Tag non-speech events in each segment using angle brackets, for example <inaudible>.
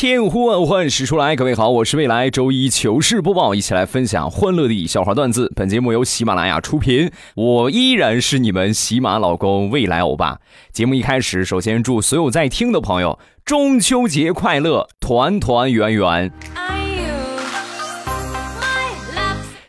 千呼万唤始出来，各位好，我是未来周一糗事播报，一起来分享欢乐的笑话段子。本节目由喜马拉雅出品，我依然是你们喜马老公未来欧巴。节目一开始，首先祝所有在听的朋友中秋节快乐，团团圆圆。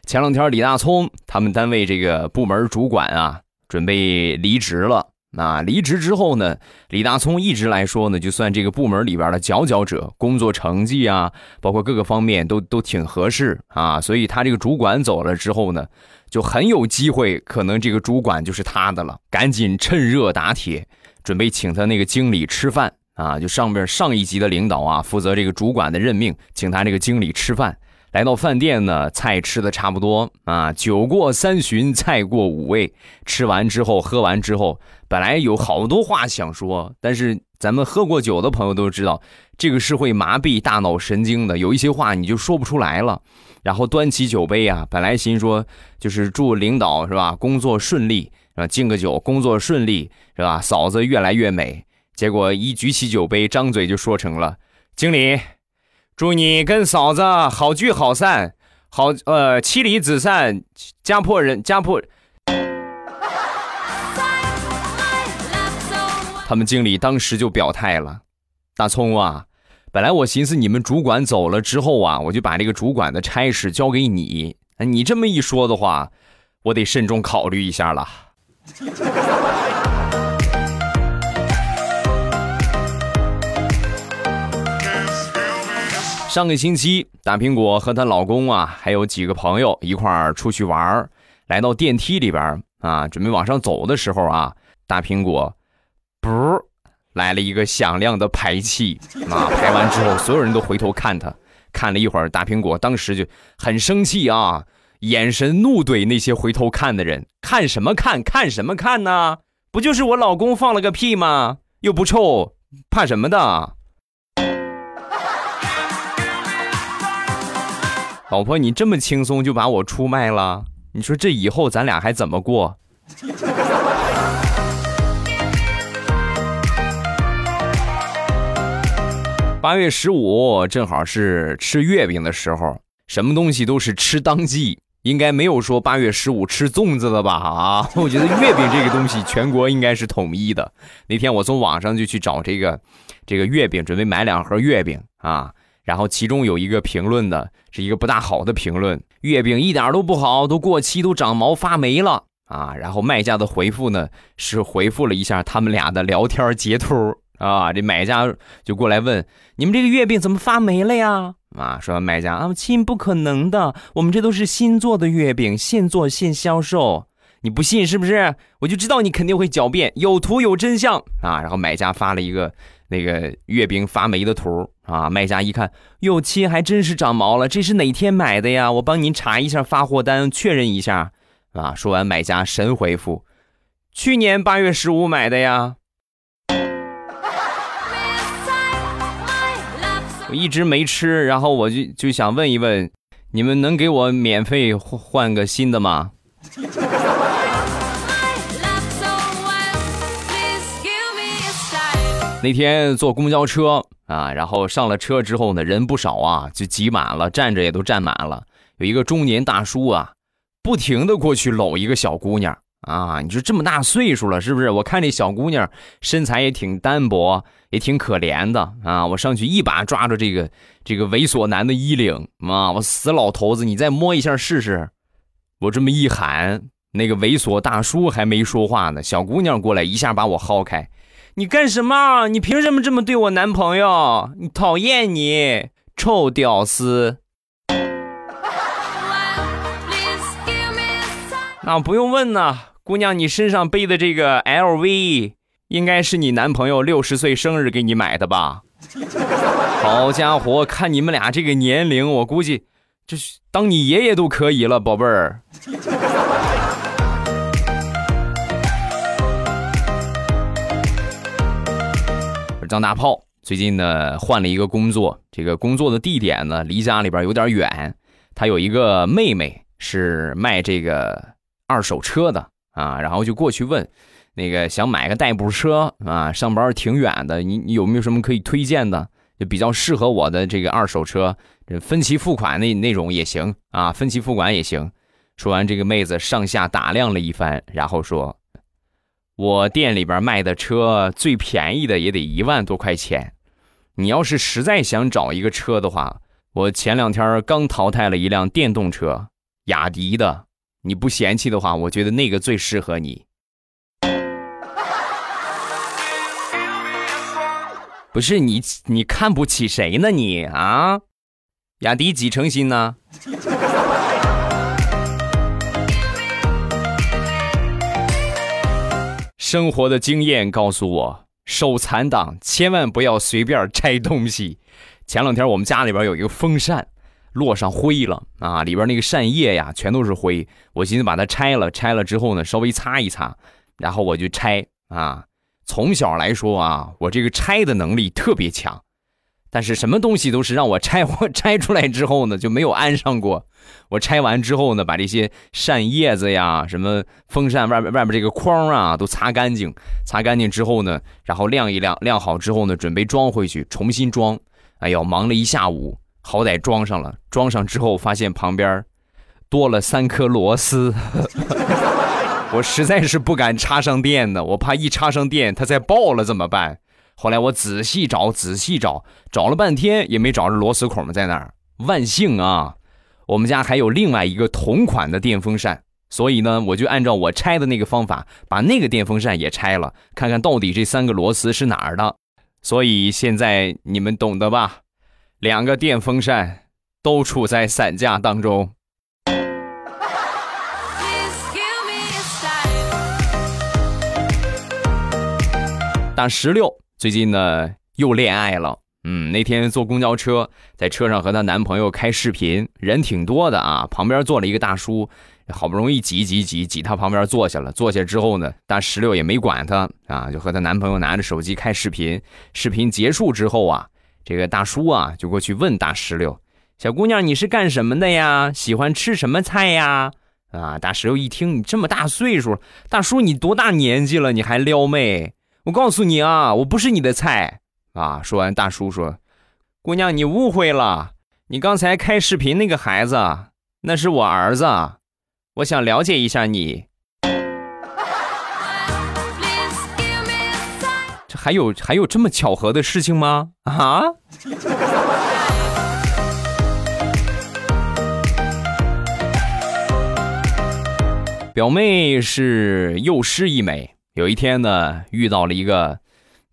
前两天李大聪他们单位这个部门主管啊，准备离职了。那离职之后呢？李大聪一直来说呢，就算这个部门里边的佼佼者，工作成绩啊，包括各个方面都都挺合适啊。所以他这个主管走了之后呢，就很有机会，可能这个主管就是他的了。赶紧趁热打铁，准备请他那个经理吃饭啊！就上边上一级的领导啊，负责这个主管的任命，请他这个经理吃饭。来到饭店呢，菜吃的差不多啊，酒过三巡，菜过五味。吃完之后，喝完之后，本来有好多话想说，但是咱们喝过酒的朋友都知道，这个是会麻痹大脑神经的，有一些话你就说不出来了。然后端起酒杯啊，本来心说就是祝领导是吧，工作顺利啊，敬个酒，工作顺利是吧，嫂子越来越美。结果一举起酒杯，张嘴就说成了经理。祝你跟嫂子好聚好散，好呃妻离子散，家破人家破。他们经理当时就表态了：“大葱啊，本来我寻思你们主管走了之后啊，我就把这个主管的差事交给你。你这么一说的话，我得慎重考虑一下了。<laughs> ”上个星期，大苹果和她老公啊，还有几个朋友一块儿出去玩儿，来到电梯里边啊，准备往上走的时候啊，大苹果，不，来了一个响亮的排气啊！排完之后，所有人都回头看他，看了一会儿，大苹果当时就很生气啊，眼神怒怼那些回头看的人：“看什么看？看什么看呢？不就是我老公放了个屁吗？又不臭，怕什么的？”老婆，你这么轻松就把我出卖了？你说这以后咱俩还怎么过？八月十五正好是吃月饼的时候，什么东西都是吃当季，应该没有说八月十五吃粽子的吧？<laughs> 啊，我觉得月饼这个东西全国应该是统一的。那天我从网上就去找这个这个月饼，准备买两盒月饼啊。然后其中有一个评论的是一个不大好的评论，月饼一点都不好，都过期，都长毛发霉了啊！然后卖家的回复呢是回复了一下他们俩的聊天截图啊，这买家就过来问你们这个月饼怎么发霉了呀？啊，说卖家啊，亲不可能的，我们这都是新做的月饼，现做现销售，你不信是不是？我就知道你肯定会狡辩，有图有真相啊！然后买家发了一个。那个月饼发霉的图啊，卖家一看，哟亲，还真是长毛了，这是哪天买的呀？我帮您查一下发货单，确认一下啊。说完，买家神回复：去年八月十五买的呀。我一直没吃，然后我就就想问一问，你们能给我免费换换个新的吗？<laughs> 那天坐公交车啊，然后上了车之后呢，人不少啊，就挤满了，站着也都站满了。有一个中年大叔啊，不停的过去搂一个小姑娘啊。你说这么大岁数了，是不是？我看这小姑娘身材也挺单薄，也挺可怜的啊。我上去一把抓住这个这个猥琐男的衣领啊，我死老头子，你再摸一下试试。我这么一喊，那个猥琐大叔还没说话呢，小姑娘过来一下把我薅开。你干什么？你凭什么这么对我男朋友？你讨厌你，臭屌丝！<laughs> 那不用问呢，姑娘，你身上背的这个 LV，应该是你男朋友六十岁生日给你买的吧？<laughs> 好家伙，看你们俩这个年龄，我估计这是当你爷爷都可以了，宝贝儿。张大炮。最近呢，换了一个工作，这个工作的地点呢，离家里边有点远。他有一个妹妹是卖这个二手车的啊，然后就过去问，那个想买个代步车啊，上班挺远的，你你有没有什么可以推荐的？就比较适合我的这个二手车，分期付款那那种也行啊，分期付款也行。说完，这个妹子上下打量了一番，然后说：“我店里边卖的车最便宜的也得一万多块钱。你要是实在想找一个车的话，我前两天刚淘汰了一辆电动车，雅迪的。你不嫌弃的话，我觉得那个最适合你。不是你，你看不起谁呢？你啊，雅迪几成新呢？”生活的经验告诉我，手残党千万不要随便拆东西。前两天我们家里边有一个风扇，落上灰了啊，里边那个扇叶呀全都是灰。我寻思把它拆了，拆了之后呢，稍微擦一擦，然后我就拆啊。从小来说啊，我这个拆的能力特别强。但是什么东西都是让我拆，我拆出来之后呢就没有安上过。我拆完之后呢，把这些扇叶子呀、什么风扇外面外面这个框啊都擦干净。擦干净之后呢，然后晾一晾，晾好之后呢，准备装回去，重新装。哎呦，忙了一下午，好歹装上了。装上之后发现旁边多了三颗螺丝，<laughs> 我实在是不敢插上电呢，我怕一插上电它再爆了怎么办？后来我仔细找，仔细找，找了半天也没找着螺丝孔在哪儿。万幸啊，我们家还有另外一个同款的电风扇，所以呢，我就按照我拆的那个方法，把那个电风扇也拆了，看看到底这三个螺丝是哪儿的。所以现在你们懂得吧？两个电风扇都处在散架当中。大石榴。最近呢又恋爱了，嗯，那天坐公交车，在车上和她男朋友开视频，人挺多的啊，旁边坐了一个大叔，好不容易挤挤挤挤他旁边坐下了，坐下之后呢，大石榴也没管他啊，就和她男朋友拿着手机开视频。视频结束之后啊，这个大叔啊就过去问大石榴：“小姑娘，你是干什么的呀？喜欢吃什么菜呀？”啊，大石榴一听，你这么大岁数，大叔你多大年纪了，你还撩妹？我告诉你啊，我不是你的菜啊！说完，大叔说：“姑娘，你误会了，你刚才开视频那个孩子，那是我儿子，我想了解一下你。”这还有还有这么巧合的事情吗？啊！表妹是幼师一枚。有一天呢，遇到了一个，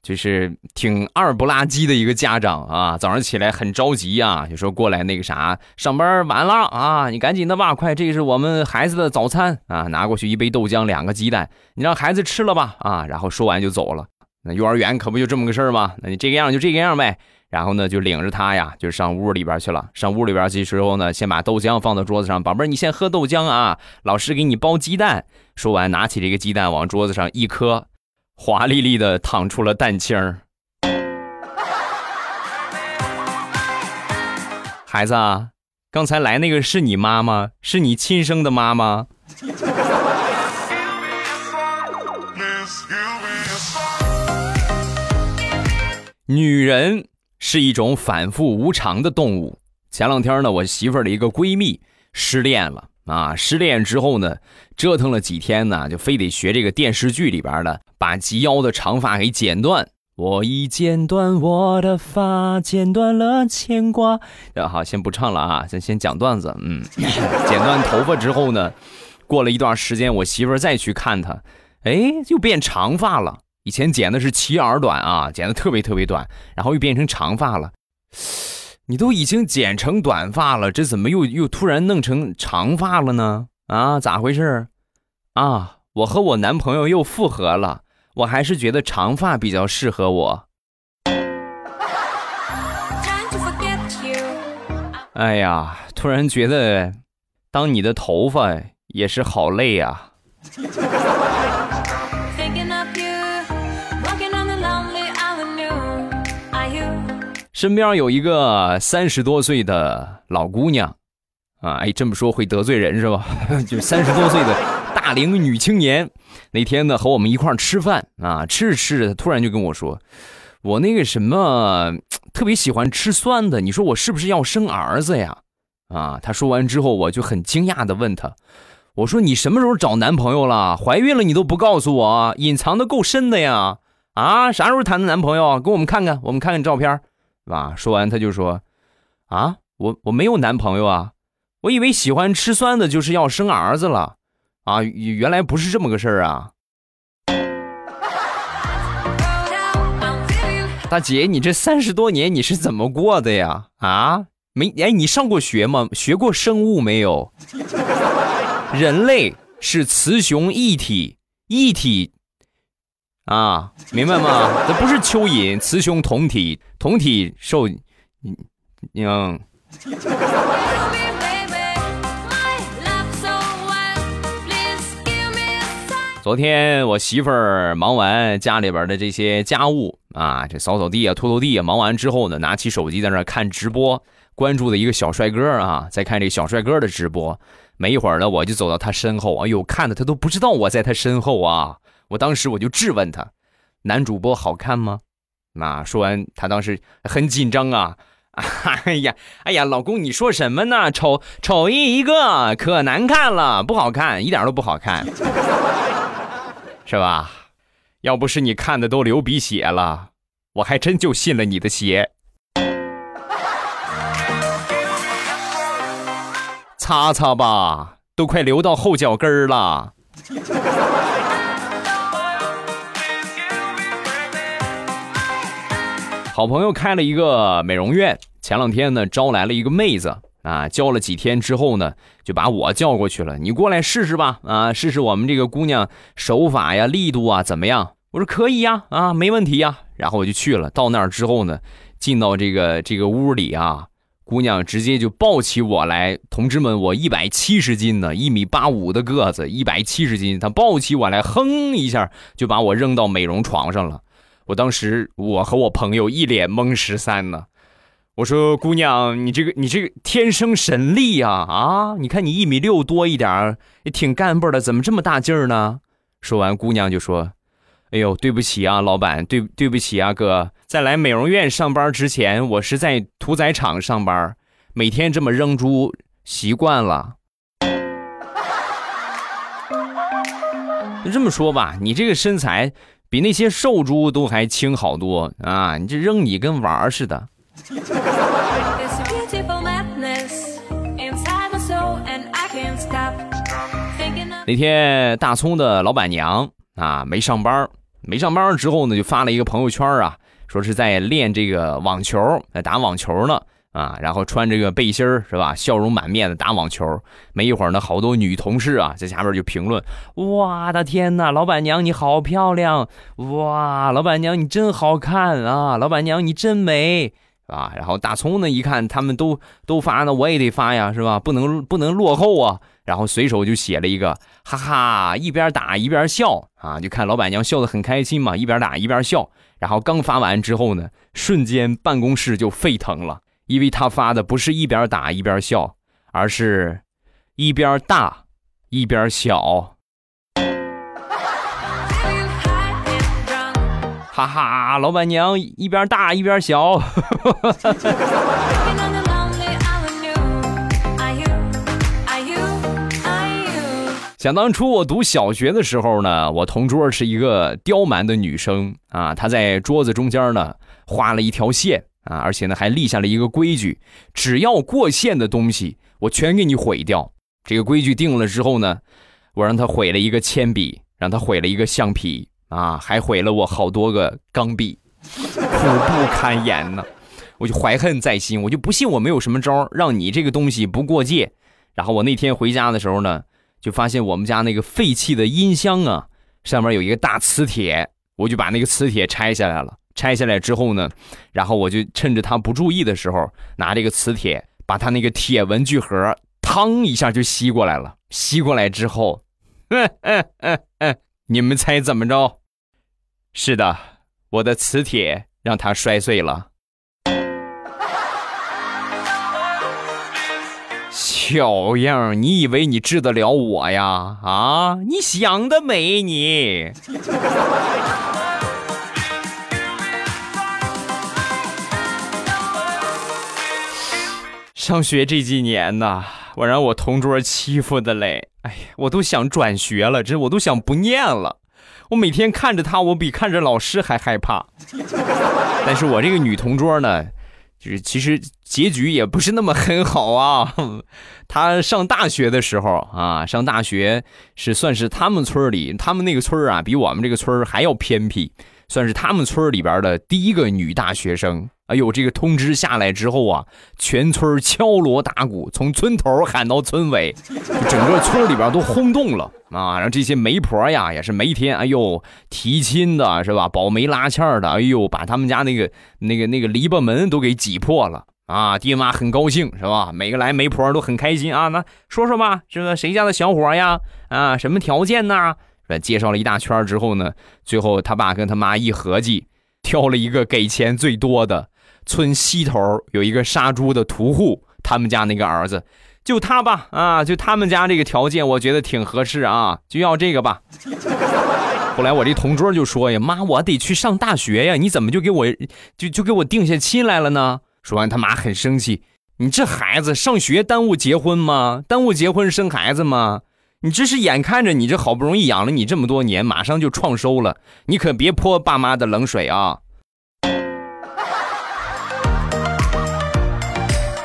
就是挺二不拉几的一个家长啊。早上起来很着急啊，就说过来那个啥，上班晚了啊，你赶紧的吧，快，这是我们孩子的早餐啊，拿过去一杯豆浆，两个鸡蛋，你让孩子吃了吧啊。然后说完就走了。那幼儿园可不就这么个事儿吗？那你这个样就这个样呗。然后呢，就领着他呀，就上屋里边去了。上屋里边去之后呢，先把豆浆放到桌子上，宝贝儿，你先喝豆浆啊。老师给你包鸡蛋。说完，拿起这个鸡蛋往桌子上一磕，华丽丽的淌出了蛋清儿。孩子，啊刚才来那个是你妈吗？是你亲生的妈吗？女人。是一种反复无常的动物。前两天呢，我媳妇儿的一个闺蜜失恋了啊！失恋之后呢，折腾了几天呢，就非得学这个电视剧里边的，把及腰的长发给剪断。我已剪断我的发，剪断了牵挂。好，先不唱了啊，先先讲段子。嗯，剪断头发之后呢，过了一段时间，我媳妇儿再去看她，哎，又变长发了。以前剪的是齐耳短啊，剪的特别特别短，然后又变成长发了。你都已经剪成短发了，这怎么又又突然弄成长发了呢？啊，咋回事？啊，我和我男朋友又复合了，我还是觉得长发比较适合我。哎呀，突然觉得当你的头发也是好累啊。身边有一个三十多岁的老姑娘，啊，哎，这么说会得罪人是吧？<laughs> 就三十多岁的大龄女青年，那天呢和我们一块儿吃饭啊，吃着吃着，她突然就跟我说：“我那个什么特别喜欢吃酸的，你说我是不是要生儿子呀？”啊，她说完之后，我就很惊讶的问她：“我说你什么时候找男朋友了？怀孕了你都不告诉我，隐藏的够深的呀？啊，啥时候谈的男朋友？给我们看看，我们看看照片。”吧？说完他就说：“啊，我我没有男朋友啊，我以为喜欢吃酸的就是要生儿子了，啊，原来不是这么个事儿啊。”大姐，你这三十多年你是怎么过的呀？啊，没哎，你上过学吗？学过生物没有？<laughs> 人类是雌雄一体，一体。啊，明白吗？这不是蚯蚓，雌雄同体，同体受，嗯。昨天我媳妇儿忙完家里边的这些家务啊，这扫扫地啊，拖拖地啊，忙完之后呢，拿起手机在那看直播，关注的一个小帅哥啊，在看这小帅哥的直播。没一会儿呢，我就走到他身后，哎呦，看的他都不知道我在他身后啊。我当时我就质问他：“男主播好看吗？”那说完，他当时很紧张啊！<laughs> 哎呀，哎呀，老公，你说什么呢？丑丑一一个，可难看了，不好看，一点都不好看，<laughs> 是吧？要不是你看的都流鼻血了，我还真就信了你的邪。<laughs> 擦擦吧，都快流到后脚跟了。好朋友开了一个美容院，前两天呢招来了一个妹子啊，教了几天之后呢，就把我叫过去了，你过来试试吧，啊，试试我们这个姑娘手法呀、力度啊怎么样？我说可以呀，啊，没问题呀。然后我就去了，到那儿之后呢，进到这个这个屋里啊，姑娘直接就抱起我来，同志们，我一百七十斤呢，一米八五的个子，一百七十斤，她抱起我来，哼一下就把我扔到美容床上了。我当时，我和我朋友一脸懵十三呢。我说：“姑娘，你这个，你这个天生神力呀！啊，你看你一米六多一点儿也挺干巴的，怎么这么大劲儿呢？”说完，姑娘就说：“哎呦，对不起啊，老板，对对不起啊，哥，在来美容院上班之前，我是在屠宰场上班，每天这么扔猪习惯了。这么说吧，你这个身材。”比那些瘦猪都还轻好多啊！你这扔你跟玩儿似的。那天大葱的老板娘啊没上班，没上班之后呢，就发了一个朋友圈啊，说是在练这个网球，在打网球呢。啊，然后穿这个背心儿是吧？笑容满面的打网球。没一会儿呢，好多女同事啊在下边就评论：“哇的天哪，老板娘你好漂亮！哇，老板娘你真好看啊！老板娘你真美啊！”然后大葱呢一看他们都都发呢，我也得发呀，是吧？不能不能落后啊！然后随手就写了一个哈哈，一边打一边笑啊，就看老板娘笑得很开心嘛，一边打一边笑。然后刚发完之后呢，瞬间办公室就沸腾了。因为他发的不是一边打一边笑，而是一边大一边小，哈哈！老板娘一边大一边小，<laughs> 想当初我读小学的时候呢，我同桌是一个刁蛮的女生啊，她在桌子中间呢画了一条线。啊，而且呢，还立下了一个规矩：只要过线的东西，我全给你毁掉。这个规矩定了之后呢，我让他毁了一个铅笔，让他毁了一个橡皮，啊，还毁了我好多个钢笔，苦不堪言呢。我就怀恨在心，我就不信我没有什么招让你这个东西不过界。然后我那天回家的时候呢，就发现我们家那个废弃的音箱啊，上面有一个大磁铁，我就把那个磁铁拆下来了。拆下来之后呢，然后我就趁着他不注意的时候，拿这个磁铁把他那个铁文具盒，嘡一下就吸过来了。吸过来之后，嗯嗯嗯嗯，你们猜怎么着？是的，我的磁铁让他摔碎了。小样，你以为你治得了我呀？啊，你想得美，你。上学这几年呐，我让我同桌欺负的嘞，哎呀，我都想转学了，这我都想不念了。我每天看着他，我比看着老师还害怕。<laughs> 但是我这个女同桌呢，就是其实结局也不是那么很好啊。<laughs> 她上大学的时候啊，上大学是算是他们村里，他们那个村啊，比我们这个村还要偏僻，算是他们村里边的第一个女大学生。哎呦，这个通知下来之后啊，全村敲锣打鼓，从村头喊到村尾，整个村里边都轰动了啊！然后这些媒婆呀，也是每天，哎呦，提亲的是吧？保媒拉纤的，哎呦，把他们家那个那个那个篱笆门都给挤破了啊！爹妈很高兴是吧？每个来媒婆都很开心啊！那说说吧，是吧？谁家的小伙呀？啊，什么条件呢？介绍了一大圈之后呢，最后他爸跟他妈一合计，挑了一个给钱最多的。村西头有一个杀猪的屠户，他们家那个儿子，就他吧，啊，就他们家这个条件，我觉得挺合适啊，就要这个吧。<laughs> 后来我这同桌就说呀：“妈，我得去上大学呀，你怎么就给我就就给我定下亲来了呢？”说完，他妈很生气：“你这孩子上学耽误结婚吗？耽误结婚生孩子吗？你这是眼看着你这好不容易养了你这么多年，马上就创收了，你可别泼爸妈的冷水啊！”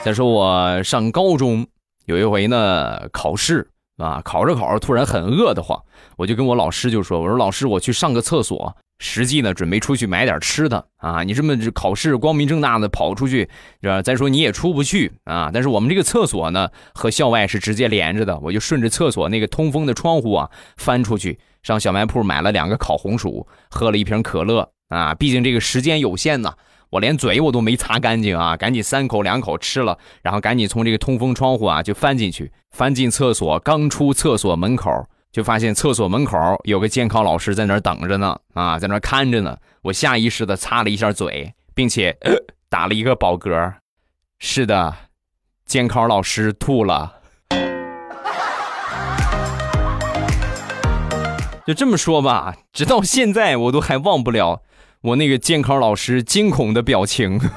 再说我上高中有一回呢，考试啊，考着考着突然很饿的慌，我就跟我老师就说：“我说老师，我去上个厕所。”实际呢，准备出去买点吃的啊。你这么考试光明正大的跑出去，是吧？再说你也出不去啊。但是我们这个厕所呢，和校外是直接连着的，我就顺着厕所那个通风的窗户啊翻出去，上小卖铺买了两个烤红薯，喝了一瓶可乐啊。毕竟这个时间有限呢。我连嘴我都没擦干净啊！赶紧三口两口吃了，然后赶紧从这个通风窗户啊就翻进去，翻进厕所。刚出厕所门口，就发现厕所门口有个监考老师在那儿等着呢，啊，在那儿看着呢。我下意识的擦了一下嘴，并且打了一个饱嗝。是的，监考老师吐了。就这么说吧，直到现在我都还忘不了。我那个监考老师惊恐的表情。<laughs>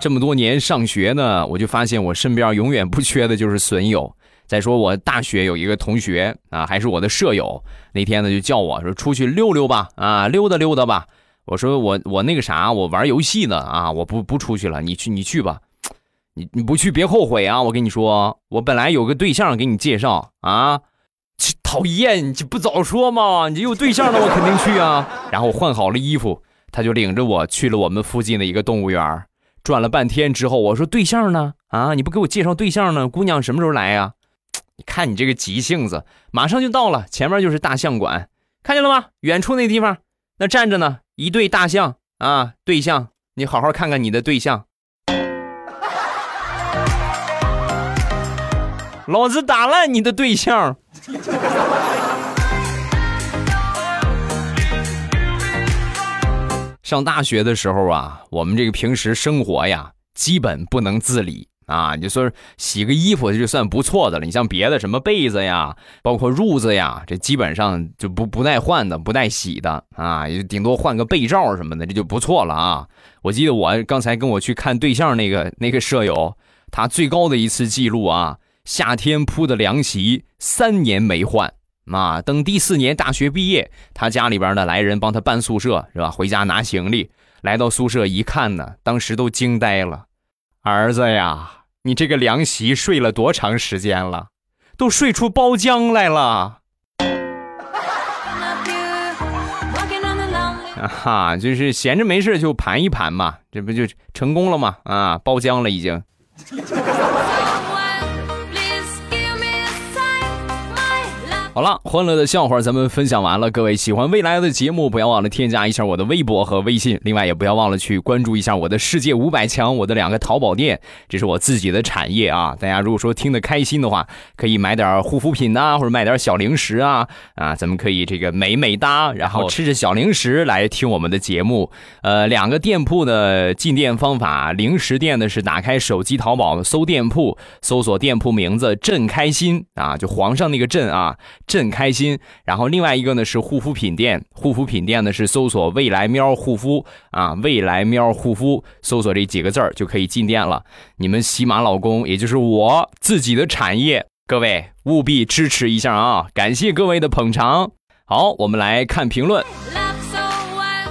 这么多年上学呢，我就发现我身边永远不缺的就是损友。再说我大学有一个同学啊，还是我的舍友，那天呢就叫我说出去溜溜吧，啊，溜达溜达吧。我说我我那个啥，我玩游戏呢，啊，我不不出去了，你去你去吧。你你不去别后悔啊！我跟你说，我本来有个对象给你介绍啊，讨厌，你不早说嘛！你有对象了，我肯定去啊。然后换好了衣服，他就领着我去了我们附近的一个动物园，转了半天之后，我说对象呢？啊，你不给我介绍对象呢？姑娘什么时候来呀？你看你这个急性子，马上就到了，前面就是大象馆，看见了吗？远处那地方那站着呢，一对大象啊，对象，你好好看看你的对象。老子打烂你的对象！上大学的时候啊，我们这个平时生活呀，基本不能自理啊。你说洗个衣服就算不错的了，你像别的什么被子呀，包括褥子呀，这基本上就不不带换的，不带洗的啊，也顶多换个被罩什么的，这就不错了啊。我记得我刚才跟我去看对象那个那个舍友，他最高的一次记录啊。夏天铺的凉席三年没换，啊，等第四年大学毕业，他家里边呢来人帮他搬宿舍，是吧？回家拿行李，来到宿舍一看呢，当时都惊呆了。儿子呀，你这个凉席睡了多长时间了？都睡出包浆来了。啊哈，就是闲着没事就盘一盘嘛，这不就成功了吗？啊，包浆了已经。好了，欢乐的笑话咱们分享完了。各位喜欢未来的节目，不要忘了添加一下我的微博和微信。另外，也不要忘了去关注一下我的世界五百强，我的两个淘宝店，这是我自己的产业啊。大家如果说听得开心的话，可以买点护肤品呐，或者买点小零食啊啊，咱们可以这个美美哒，然后吃着小零食来听我们的节目。呃，两个店铺的进店方法，零食店呢是打开手机淘宝搜店铺，搜索店铺名字“朕开心”啊，就皇上那个“朕”啊。朕开心，然后另外一个呢是护肤品店，护肤品店呢是搜索未来喵护肤啊，未来喵护肤，搜索这几个字儿就可以进店了。你们喜马老公，也就是我自己的产业，各位务必支持一下啊！感谢各位的捧场。好，我们来看评论。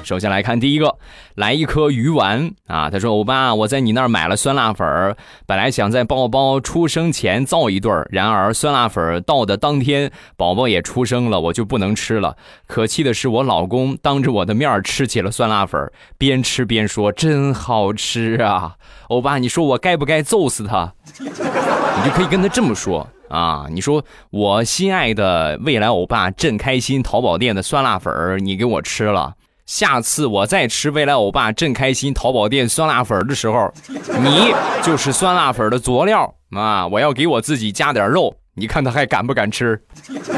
首先来看第一个，来一颗鱼丸啊！他说：“欧巴，我在你那儿买了酸辣粉儿，本来想在宝宝出生前造一对儿，然而酸辣粉儿到的当天，宝宝也出生了，我就不能吃了。可气的是，我老公当着我的面吃起了酸辣粉儿，边吃边说：真好吃啊！欧巴，你说我该不该揍死他？<laughs> 你就可以跟他这么说啊！你说我心爱的未来欧巴，正开心淘宝店的酸辣粉儿，你给我吃了。”下次我再吃未来欧巴正开心淘宝店酸辣粉的时候，你就是酸辣粉的佐料啊！我要给我自己加点肉，你看他还敢不敢吃？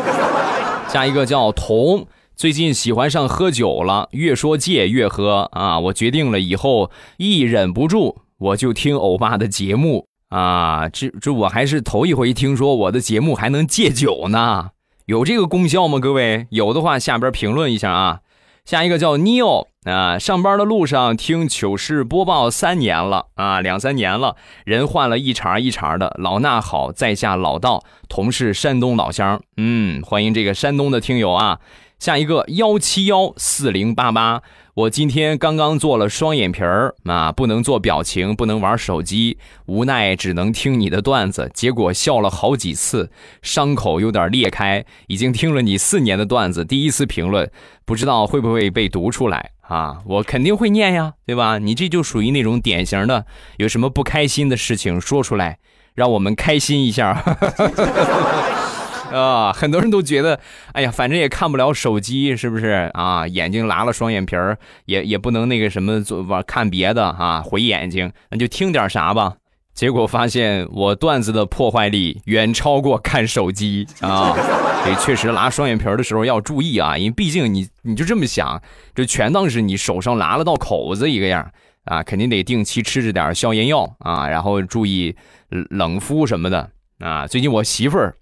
<laughs> 下一个叫童，最近喜欢上喝酒了，越说戒越喝啊！我决定了以后一忍不住我就听欧巴的节目啊！这这我还是头一回听说我的节目还能戒酒呢，有这个功效吗？各位有的话下边评论一下啊！下一个叫 Neo 啊，上班的路上听糗事播报三年了啊，两三年了，人换了一茬一茬的。老衲好，在下老道，同是山东老乡，嗯，欢迎这个山东的听友啊。下一个幺七幺四零八八。我今天刚刚做了双眼皮儿啊，不能做表情，不能玩手机，无奈只能听你的段子，结果笑了好几次，伤口有点裂开。已经听了你四年的段子，第一次评论，不知道会不会被读出来啊？我肯定会念呀，对吧？你这就属于那种典型的，有什么不开心的事情说出来，让我们开心一下。<laughs> <laughs> 啊，很多人都觉得，哎呀，反正也看不了手机，是不是啊？眼睛拉了双眼皮儿，也也不能那个什么做玩看别的啊，毁眼睛，那就听点啥吧。结果发现我段子的破坏力远超过看手机啊！<laughs> 所以确实拉双眼皮的时候要注意啊，因为毕竟你你就这么想，这全当是你手上拉了道口子一个样啊，肯定得定期吃着点消炎药啊，然后注意冷敷什么的啊。最近我媳妇儿。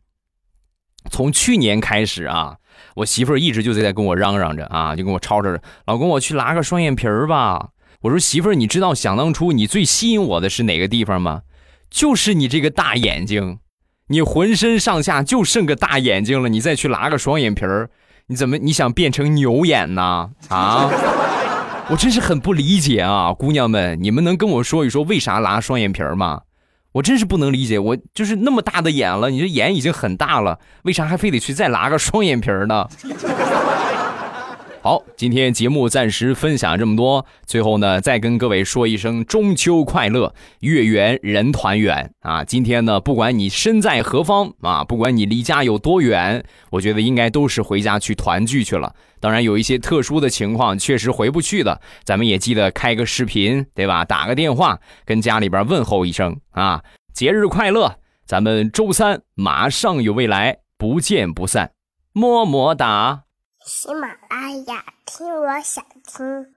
从去年开始啊，我媳妇儿一直就在跟我嚷嚷着啊，就跟我吵吵着，老公，我去拉个双眼皮儿吧。我说媳妇儿，你知道想当初你最吸引我的是哪个地方吗？就是你这个大眼睛，你浑身上下就剩个大眼睛了，你再去拉个双眼皮儿，你怎么你想变成牛眼呢？啊，<laughs> 我真是很不理解啊，姑娘们，你们能跟我说一说为啥拉双眼皮儿吗？我真是不能理解，我就是那么大的眼了，你这眼已经很大了，为啥还非得去再拉个双眼皮呢？好，今天节目暂时分享这么多，最后呢，再跟各位说一声中秋快乐，月圆人团圆啊！今天呢，不管你身在何方啊，不管你离家有多远，我觉得应该都是回家去团聚去了。当然，有一些特殊的情况，确实回不去的，咱们也记得开个视频，对吧？打个电话，跟家里边问候一声啊，节日快乐！咱们周三马上有未来，不见不散，么么哒。喜马拉雅，听我想听。